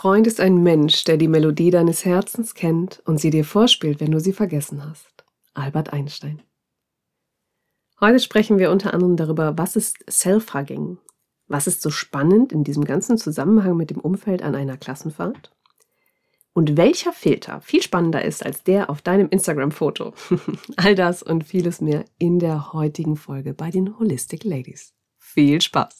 Freund ist ein Mensch, der die Melodie deines Herzens kennt und sie dir vorspielt, wenn du sie vergessen hast. Albert Einstein. Heute sprechen wir unter anderem darüber, was ist Self-Hugging? Was ist so spannend in diesem ganzen Zusammenhang mit dem Umfeld an einer Klassenfahrt? Und welcher Filter viel spannender ist als der auf deinem Instagram-Foto? All das und vieles mehr in der heutigen Folge bei den Holistic Ladies. Viel Spaß!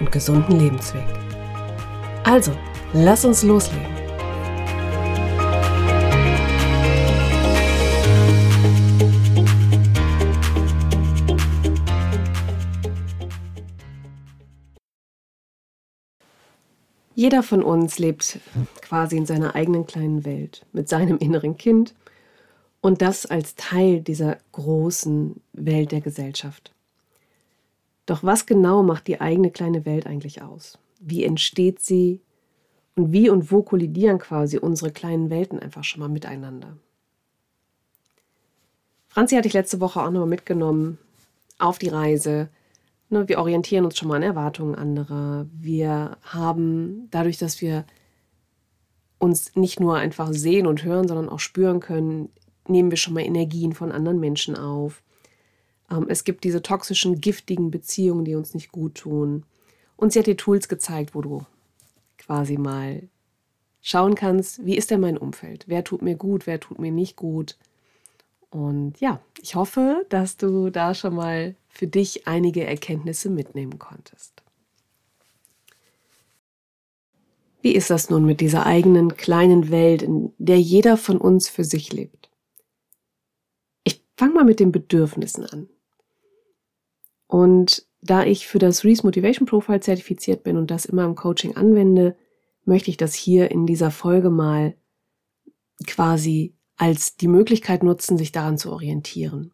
und gesunden Lebensweg. Also, lass uns loslegen. Jeder von uns lebt quasi in seiner eigenen kleinen Welt mit seinem inneren Kind und das als Teil dieser großen Welt der Gesellschaft. Doch was genau macht die eigene kleine Welt eigentlich aus? Wie entsteht sie? Und wie und wo kollidieren quasi unsere kleinen Welten einfach schon mal miteinander? Franzi hatte ich letzte Woche auch nochmal mitgenommen auf die Reise. Ne, wir orientieren uns schon mal an Erwartungen anderer. Wir haben dadurch, dass wir uns nicht nur einfach sehen und hören, sondern auch spüren können, nehmen wir schon mal Energien von anderen Menschen auf. Ähm, es gibt diese toxischen, giftigen Beziehungen, die uns nicht gut tun. Und sie hat dir Tools gezeigt, wo du quasi mal schauen kannst, wie ist denn mein Umfeld? Wer tut mir gut, wer tut mir nicht gut? Und ja, ich hoffe, dass du da schon mal für dich einige Erkenntnisse mitnehmen konntest. Wie ist das nun mit dieser eigenen kleinen Welt, in der jeder von uns für sich lebt? Ich fange mal mit den Bedürfnissen an. Und da ich für das Reese Motivation Profile zertifiziert bin und das immer im Coaching anwende, möchte ich das hier in dieser Folge mal quasi als die Möglichkeit nutzen, sich daran zu orientieren.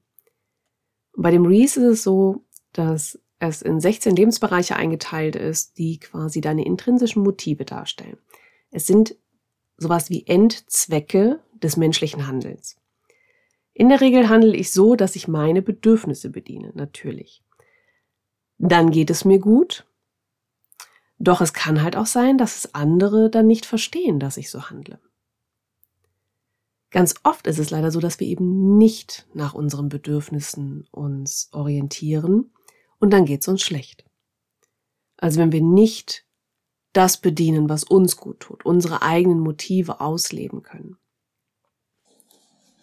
Bei dem Reese ist es so, dass es in 16 Lebensbereiche eingeteilt ist, die quasi deine intrinsischen Motive darstellen. Es sind sowas wie Endzwecke des menschlichen Handelns. In der Regel handle ich so, dass ich meine Bedürfnisse bediene, natürlich dann geht es mir gut. Doch es kann halt auch sein, dass es andere dann nicht verstehen, dass ich so handle. Ganz oft ist es leider so, dass wir eben nicht nach unseren Bedürfnissen uns orientieren und dann geht es uns schlecht. Also wenn wir nicht das bedienen, was uns gut tut, unsere eigenen Motive ausleben können.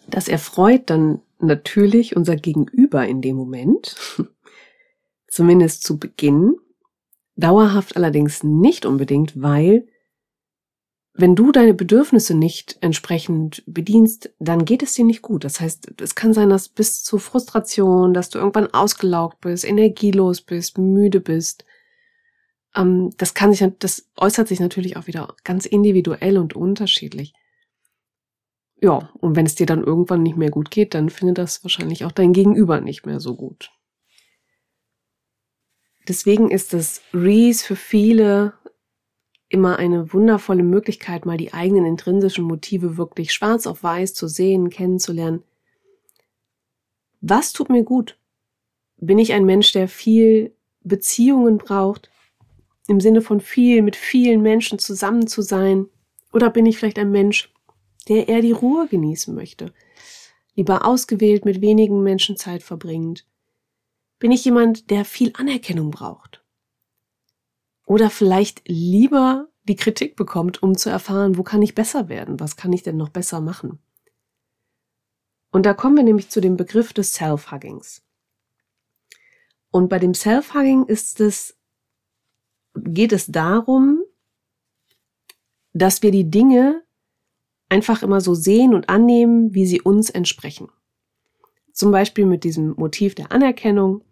Das erfreut dann natürlich unser Gegenüber in dem Moment, zumindest zu Beginn, dauerhaft allerdings nicht unbedingt, weil wenn du deine Bedürfnisse nicht entsprechend bedienst, dann geht es dir nicht gut. Das heißt, es kann sein, dass bis zur Frustration, dass du irgendwann ausgelaugt bist, energielos bist, müde bist. Ähm, das kann sich, das äußert sich natürlich auch wieder ganz individuell und unterschiedlich. Ja, und wenn es dir dann irgendwann nicht mehr gut geht, dann findet das wahrscheinlich auch dein Gegenüber nicht mehr so gut. Deswegen ist das Reese für viele immer eine wundervolle Möglichkeit, mal die eigenen intrinsischen Motive wirklich schwarz auf weiß zu sehen, kennenzulernen. Was tut mir gut? Bin ich ein Mensch, der viel Beziehungen braucht, im Sinne von viel mit vielen Menschen zusammen zu sein? Oder bin ich vielleicht ein Mensch, der eher die Ruhe genießen möchte, lieber ausgewählt mit wenigen Menschen Zeit verbringt, bin ich jemand, der viel Anerkennung braucht? Oder vielleicht lieber die Kritik bekommt, um zu erfahren, wo kann ich besser werden? Was kann ich denn noch besser machen? Und da kommen wir nämlich zu dem Begriff des Self-Huggings. Und bei dem Self-Hugging ist es, geht es darum, dass wir die Dinge einfach immer so sehen und annehmen, wie sie uns entsprechen. zum Beispiel mit diesem Motiv der Anerkennung.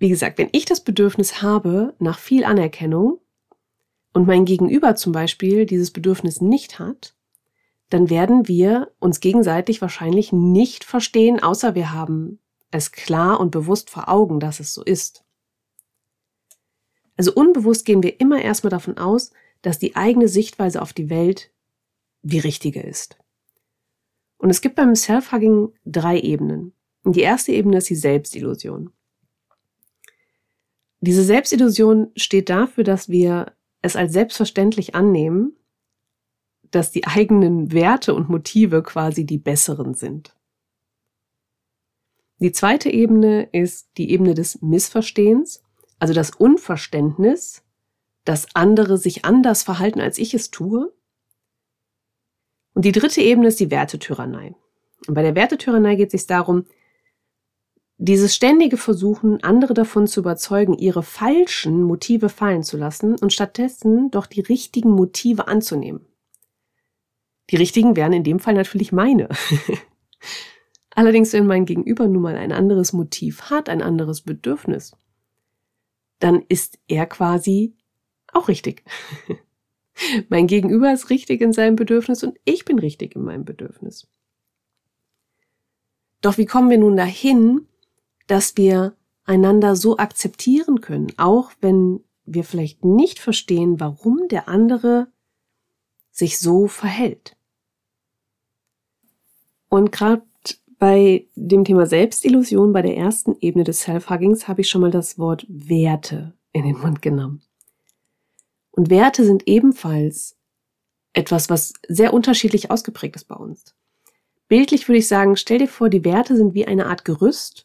Wie gesagt, wenn ich das Bedürfnis habe nach viel Anerkennung und mein Gegenüber zum Beispiel dieses Bedürfnis nicht hat, dann werden wir uns gegenseitig wahrscheinlich nicht verstehen, außer wir haben es klar und bewusst vor Augen, dass es so ist. Also unbewusst gehen wir immer erstmal davon aus, dass die eigene Sichtweise auf die Welt die richtige ist. Und es gibt beim Self-Hugging drei Ebenen. Die erste Ebene ist die Selbstillusion. Diese Selbstillusion steht dafür, dass wir es als selbstverständlich annehmen, dass die eigenen Werte und Motive quasi die besseren sind. Die zweite Ebene ist die Ebene des Missverstehens, also das Unverständnis, dass andere sich anders verhalten, als ich es tue. Und die dritte Ebene ist die Wertetyrannei. Und bei der Wertetyrannei geht es sich darum, dieses ständige Versuchen, andere davon zu überzeugen, ihre falschen Motive fallen zu lassen und stattdessen doch die richtigen Motive anzunehmen. Die richtigen wären in dem Fall natürlich meine. Allerdings, wenn mein Gegenüber nun mal ein anderes Motiv hat, ein anderes Bedürfnis, dann ist er quasi auch richtig. mein Gegenüber ist richtig in seinem Bedürfnis und ich bin richtig in meinem Bedürfnis. Doch wie kommen wir nun dahin, dass wir einander so akzeptieren können, auch wenn wir vielleicht nicht verstehen, warum der andere sich so verhält? Und gerade bei dem Thema Selbstillusion, bei der ersten Ebene des Self-Huggings, habe ich schon mal das Wort Werte in den Mund genommen. Und Werte sind ebenfalls etwas, was sehr unterschiedlich ausgeprägt ist bei uns. Bildlich würde ich sagen, stell dir vor, die Werte sind wie eine Art Gerüst.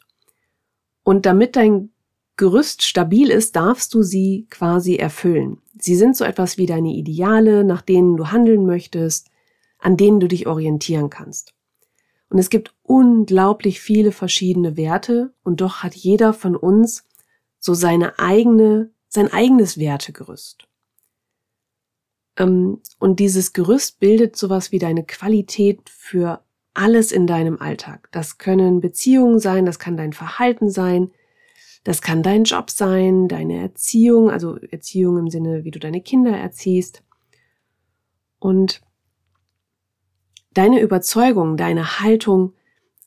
Und damit dein Gerüst stabil ist, darfst du sie quasi erfüllen. Sie sind so etwas wie deine Ideale, nach denen du handeln möchtest, an denen du dich orientieren kannst. Und es gibt unglaublich viele verschiedene Werte und doch hat jeder von uns so seine eigene, sein eigenes Wertegerüst. Ähm, und dieses Gerüst bildet sowas wie deine Qualität für alles in deinem Alltag. Das können Beziehungen sein, das kann dein Verhalten sein, das kann dein Job sein, deine Erziehung, also Erziehung im Sinne, wie du deine Kinder erziehst. Und deine Überzeugung, deine Haltung,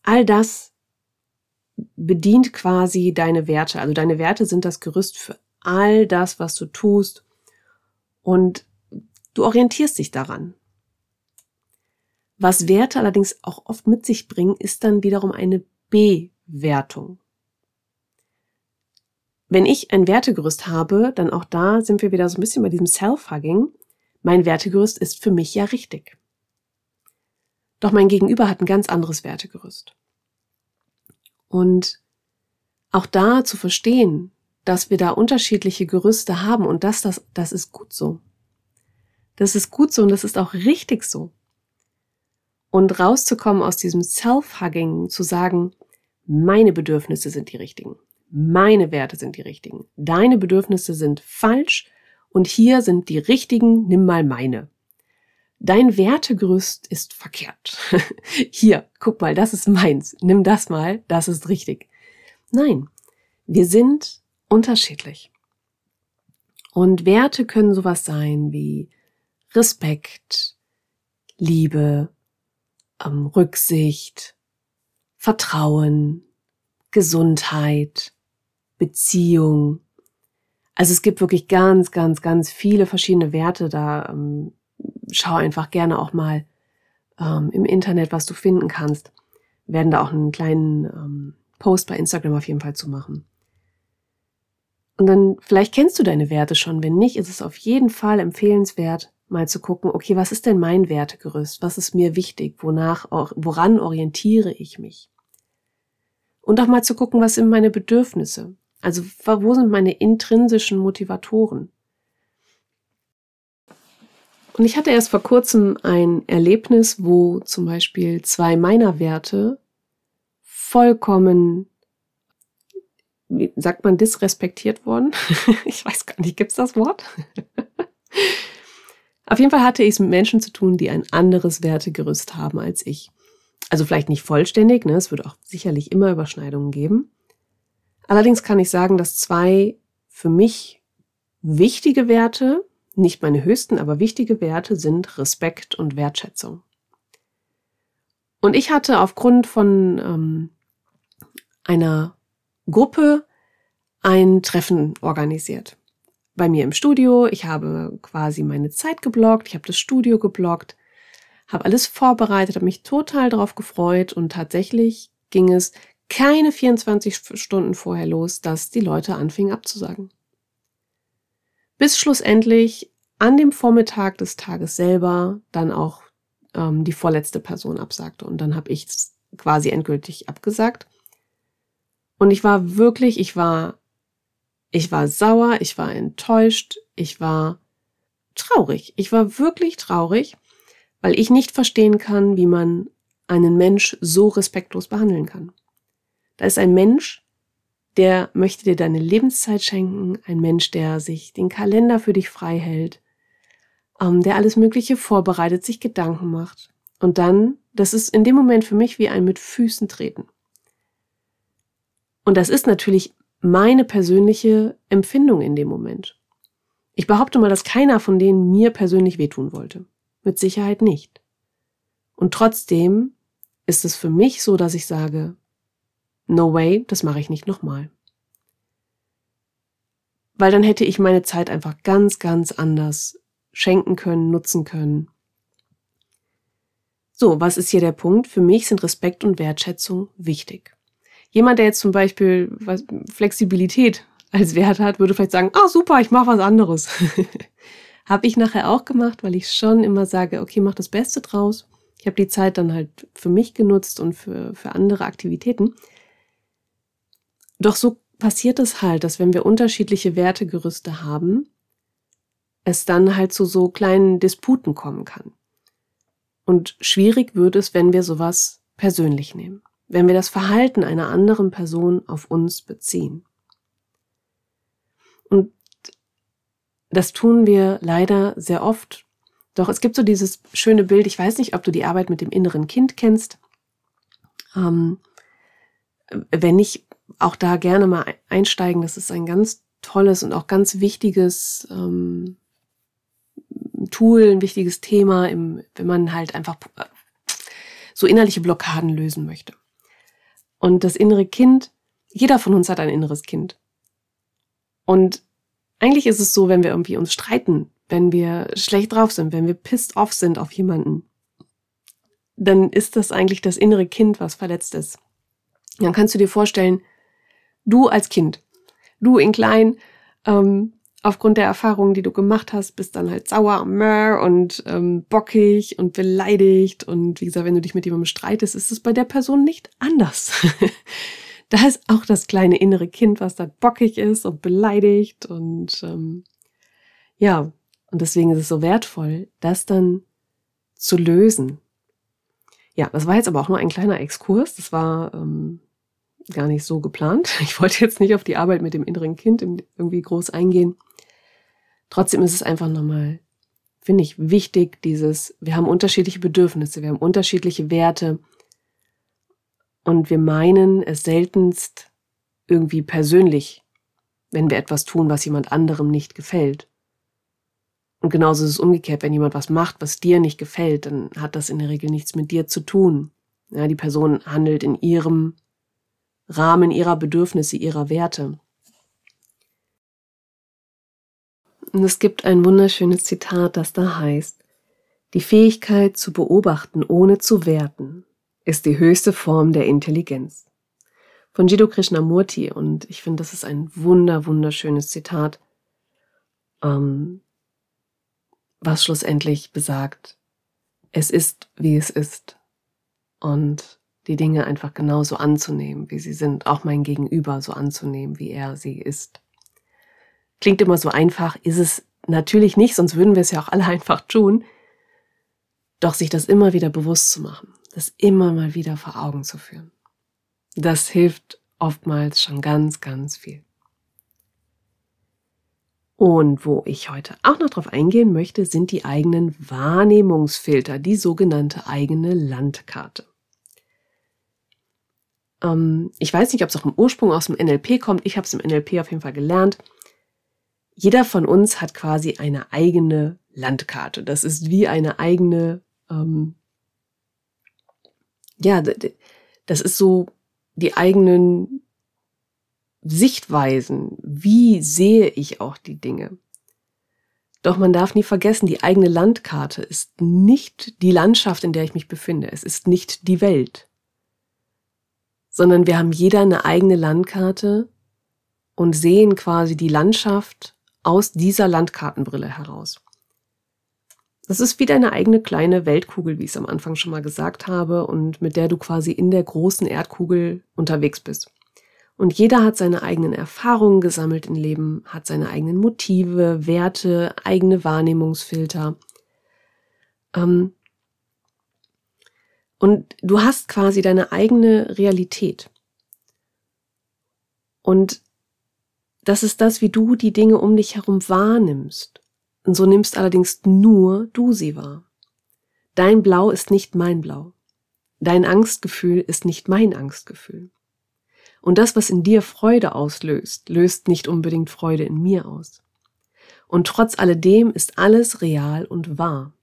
all das bedient quasi deine Werte. Also deine Werte sind das Gerüst für all das, was du tust. Und du orientierst dich daran. Was Werte allerdings auch oft mit sich bringen, ist dann wiederum eine Bewertung. Wenn ich ein Wertegerüst habe, dann auch da sind wir wieder so ein bisschen bei diesem Self-Hugging. Mein Wertegerüst ist für mich ja richtig. Doch mein Gegenüber hat ein ganz anderes Wertegerüst. Und auch da zu verstehen, dass wir da unterschiedliche Gerüste haben und dass das, das ist gut so. Das ist gut so und das ist auch richtig so. Und rauszukommen aus diesem Self-Hugging, zu sagen, meine Bedürfnisse sind die richtigen, meine Werte sind die richtigen, deine Bedürfnisse sind falsch und hier sind die richtigen, nimm mal meine dein Wertegerüst ist verkehrt. Hier, guck mal, das ist meins. Nimm das mal, das ist richtig. Nein, wir sind unterschiedlich. Und Werte können sowas sein wie Respekt, Liebe, ähm, Rücksicht, Vertrauen, Gesundheit, Beziehung. Also es gibt wirklich ganz, ganz, ganz viele verschiedene Werte da. Ähm, schau einfach gerne auch mal ähm, im Internet, was du finden kannst. Wir werden da auch einen kleinen ähm, Post bei Instagram auf jeden Fall zu machen. Und dann, vielleicht kennst du deine Werte schon. Wenn nicht, ist es auf jeden Fall empfehlenswert, mal zu gucken, okay, was ist denn mein Wertegerüst? Was ist mir wichtig? Wonach, woran orientiere ich mich? Und auch mal zu gucken, was sind meine Bedürfnisse? Also, wo sind meine intrinsischen Motivatoren? Und ich hatte erst vor kurzem ein Erlebnis, wo zum Beispiel zwei meiner Werte vollkommen, wie sagt man, disrespektiert wurden. ich weiß gar nicht, gibt's das Wort? Auf jeden Fall hatte ich es mit Menschen zu tun, die ein anderes Wertegerüst haben als ich. Also vielleicht nicht vollständig, ne? es wird auch sicherlich immer Überschneidungen geben. Allerdings kann ich sagen, dass zwei für mich wichtige Werte, nicht meine höchsten, aber wichtige Werte sind Respekt und Wertschätzung. Und ich hatte aufgrund von ähm, einer Gruppe ein Treffen organisiert. Bei mir im Studio. Ich habe quasi meine Zeit geblockt, ich habe das Studio geblockt, habe alles vorbereitet, habe mich total darauf gefreut und tatsächlich ging es keine 24 Stunden vorher los, dass die Leute anfingen abzusagen. Bis schlussendlich an dem Vormittag des Tages selber dann auch ähm, die vorletzte Person absagte. Und dann habe ich quasi endgültig abgesagt. Und ich war wirklich, ich war, ich war sauer, ich war enttäuscht, ich war traurig. Ich war wirklich traurig, weil ich nicht verstehen kann, wie man einen Mensch so respektlos behandeln kann. Da ist ein Mensch, der möchte dir deine Lebenszeit schenken, ein Mensch, der sich den Kalender für dich frei hält, ähm, der alles Mögliche vorbereitet, sich Gedanken macht. Und dann, das ist in dem Moment für mich wie ein mit Füßen treten. Und das ist natürlich meine persönliche Empfindung in dem Moment. Ich behaupte mal, dass keiner von denen mir persönlich wehtun wollte. Mit Sicherheit nicht. Und trotzdem ist es für mich so, dass ich sage, no way, das mache ich nicht nochmal. Weil dann hätte ich meine Zeit einfach ganz, ganz anders schenken können, nutzen können. So, was ist hier der Punkt? Für mich sind Respekt und Wertschätzung wichtig. Jemand, der jetzt zum Beispiel Flexibilität als Wert hat, würde vielleicht sagen, ah super, ich mache was anderes. habe ich nachher auch gemacht, weil ich schon immer sage, okay, mach das Beste draus. Ich habe die Zeit dann halt für mich genutzt und für, für andere Aktivitäten. Doch so passiert es halt, dass wenn wir unterschiedliche Wertegerüste haben, es dann halt zu so kleinen Disputen kommen kann. Und schwierig wird es, wenn wir sowas persönlich nehmen, wenn wir das Verhalten einer anderen Person auf uns beziehen. Und das tun wir leider sehr oft. Doch es gibt so dieses schöne Bild, ich weiß nicht, ob du die Arbeit mit dem inneren Kind kennst. Ähm, wenn nicht, auch da gerne mal einsteigen. Das ist ein ganz tolles und auch ganz wichtiges ähm, Tool, ein wichtiges Thema, im, wenn man halt einfach äh, so innerliche Blockaden lösen möchte. Und das innere Kind, jeder von uns hat ein inneres Kind. Und eigentlich ist es so, wenn wir irgendwie uns streiten, wenn wir schlecht drauf sind, wenn wir pissed off sind auf jemanden, dann ist das eigentlich das innere Kind, was verletzt ist. Dann kannst du dir vorstellen, du als Kind, du in klein, ähm, aufgrund der Erfahrungen, die du gemacht hast, bist dann halt sauer und ähm, bockig und beleidigt. Und wie gesagt, wenn du dich mit jemandem streitest, ist es bei der Person nicht anders. da ist auch das kleine innere Kind, was da bockig ist und beleidigt. Und ähm, ja, und deswegen ist es so wertvoll, das dann zu lösen. Ja, das war jetzt aber auch nur ein kleiner Exkurs. Das war ähm, gar nicht so geplant. Ich wollte jetzt nicht auf die Arbeit mit dem inneren Kind irgendwie groß eingehen. Trotzdem ist es einfach nochmal, finde ich, wichtig, dieses, wir haben unterschiedliche Bedürfnisse, wir haben unterschiedliche Werte und wir meinen es seltenst irgendwie persönlich, wenn wir etwas tun, was jemand anderem nicht gefällt. Und genauso ist es umgekehrt, wenn jemand was macht, was dir nicht gefällt, dann hat das in der Regel nichts mit dir zu tun. Ja, die Person handelt in ihrem Rahmen ihrer Bedürfnisse, ihrer Werte. Und es gibt ein wunderschönes Zitat, das da heißt, die Fähigkeit zu beobachten, ohne zu werten, ist die höchste Form der Intelligenz. Von Jiddu Krishnamurti und ich finde, das ist ein wunder, wunderschönes Zitat, ähm, was schlussendlich besagt, es ist, wie es ist und die Dinge einfach genauso anzunehmen, wie sie sind, auch mein Gegenüber so anzunehmen, wie er sie ist. Klingt immer so einfach, ist es natürlich nicht, sonst würden wir es ja auch alle einfach tun. Doch sich das immer wieder bewusst zu machen, das immer mal wieder vor Augen zu führen, das hilft oftmals schon ganz, ganz viel. Und wo ich heute auch noch drauf eingehen möchte, sind die eigenen Wahrnehmungsfilter, die sogenannte eigene Landkarte. ähm, ich weiß nicht, ob es auch im Ursprung aus dem NLP kommt, ich habe es im NLP auf jeden Fall gelernt. Jeder von uns hat quasi eine eigene Landkarte. Das ist wie eine eigene, ähm, ja, das ist so die eigenen Sichtweisen. Wie sehe ich auch die Dinge? Doch man darf nie vergessen, die eigene Landkarte ist nicht die Landschaft, in der ich mich befinde. Es ist nicht die Welt. Sondern wir haben jeder eine eigene Landkarte und sehen quasi die Landschaft aus dieser Landkartenbrille heraus. Das ist wie deine eigene kleine Weltkugel, wie ich es am Anfang schon mal gesagt habe, und mit der du quasi in der großen Erdkugel unterwegs bist. Und jeder hat seine eigenen Erfahrungen gesammelt im Leben, hat seine eigenen Motive, Werte, eigene Wahrnehmungsfilter. Ähm und du hast quasi deine eigene Realität. Und das ist das, wie du die Dinge um dich herum wahrnimmst. Und so nimmst allerdings nur du sie wahr. Dein Blau ist nicht mein Blau. Dein Angstgefühl ist nicht mein Angstgefühl. Und das, was in dir Freude auslöst, löst nicht unbedingt Freude in mir aus. Und trotz alledem ist alles real und wahr.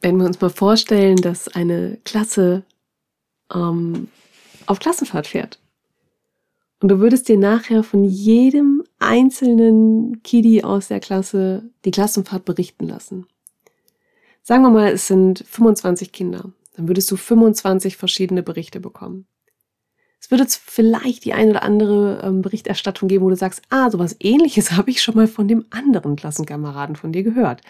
Wenn wir uns mal vorstellen, dass eine Klasse ähm, auf Klassenfahrt fährt und du würdest dir nachher von jedem einzelnen Kiddy aus der Klasse die Klassenfahrt berichten lassen. Sagen wir mal, es sind 25 Kinder dann würdest du 25 verschiedene Berichte bekommen. Es würde vielleicht die ein oder andere ähm, Berichterstattung geben, wo du sagst, ah, sowas ähnliches habe ich schon mal von dem anderen Klassenkameraden von dir gehört.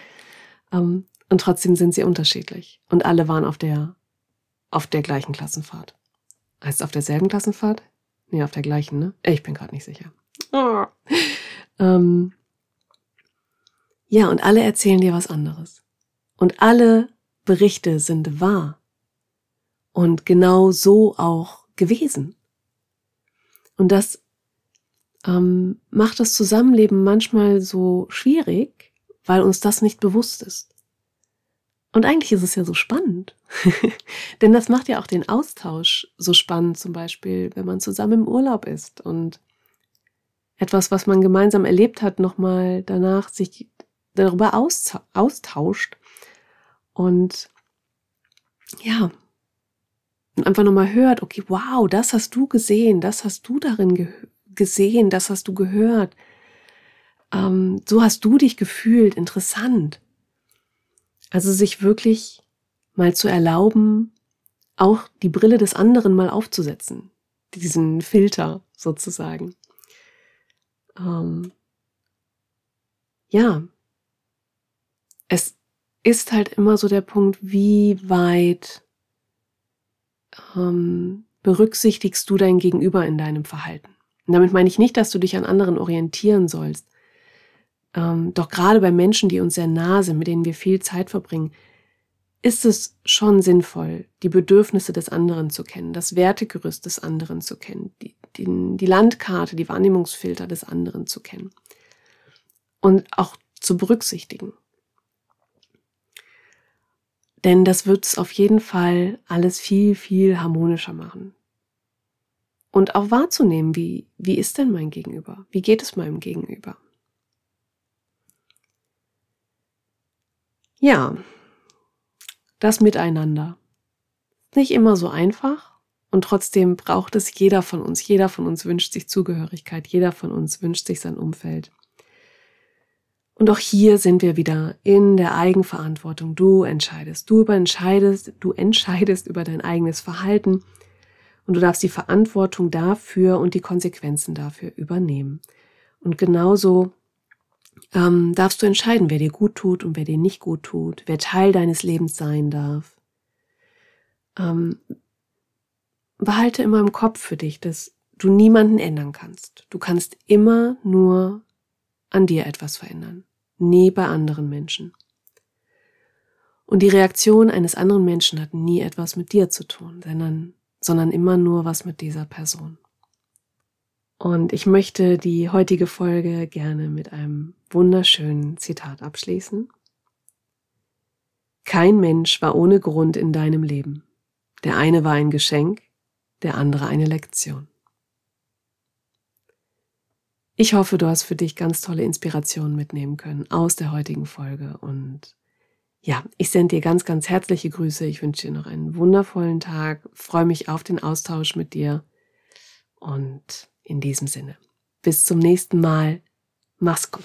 Ähm, und trotzdem sind sie unterschiedlich. Und alle waren auf der, auf der gleichen Klassenfahrt. Heißt es auf derselben Klassenfahrt? Nee, auf der gleichen, ne? Ich bin gerade nicht sicher. Oh. Ähm, ja, und alle erzählen dir was anderes. Und alle Berichte sind wahr. Und genau so auch gewesen. Und das ähm, macht das Zusammenleben manchmal so schwierig, weil uns das nicht bewusst ist. Und eigentlich ist es ja so spannend. Denn das macht ja auch den Austausch so spannend, zum Beispiel, wenn man zusammen im Urlaub ist und etwas, was man gemeinsam erlebt hat, nochmal danach sich darüber austauscht. Und ja, und einfach nochmal hört, okay, wow, das hast du gesehen, das hast du darin ge gesehen, das hast du gehört. Ähm, so hast du dich gefühlt, interessant. Also sich wirklich mal zu erlauben, auch die Brille des anderen mal aufzusetzen, diesen Filter sozusagen. Ähm, ja, es ist halt immer so der Punkt, wie weit ähm, berücksichtigst du dein Gegenüber in deinem Verhalten. Und damit meine ich nicht, dass du dich an anderen orientieren sollst. Ähm, doch gerade bei Menschen, die uns sehr nah sind, mit denen wir viel Zeit verbringen, ist es schon sinnvoll, die Bedürfnisse des anderen zu kennen, das Wertegerüst des anderen zu kennen, die, die, die Landkarte, die Wahrnehmungsfilter des anderen zu kennen und auch zu berücksichtigen. Denn das wird es auf jeden Fall alles viel, viel harmonischer machen. Und auch wahrzunehmen, wie, wie ist denn mein Gegenüber? Wie geht es meinem Gegenüber? Ja, das Miteinander. Nicht immer so einfach und trotzdem braucht es jeder von uns. Jeder von uns wünscht sich Zugehörigkeit, jeder von uns wünscht sich sein Umfeld. Und auch hier sind wir wieder in der Eigenverantwortung. Du entscheidest, du entscheidest, du entscheidest über dein eigenes Verhalten und du darfst die Verantwortung dafür und die Konsequenzen dafür übernehmen. Und genauso ähm, darfst du entscheiden, wer dir gut tut und wer dir nicht gut tut, wer Teil deines Lebens sein darf. Ähm, behalte immer im Kopf für dich, dass du niemanden ändern kannst. Du kannst immer nur an dir etwas verändern nie bei anderen Menschen. Und die Reaktion eines anderen Menschen hat nie etwas mit dir zu tun, sondern, sondern immer nur was mit dieser Person. Und ich möchte die heutige Folge gerne mit einem wunderschönen Zitat abschließen. Kein Mensch war ohne Grund in deinem Leben. Der eine war ein Geschenk, der andere eine Lektion. Ich hoffe, du hast für dich ganz tolle Inspirationen mitnehmen können aus der heutigen Folge. Und ja, ich sende dir ganz, ganz herzliche Grüße. Ich wünsche dir noch einen wundervollen Tag. Freue mich auf den Austausch mit dir. Und in diesem Sinne, bis zum nächsten Mal. Mach's gut.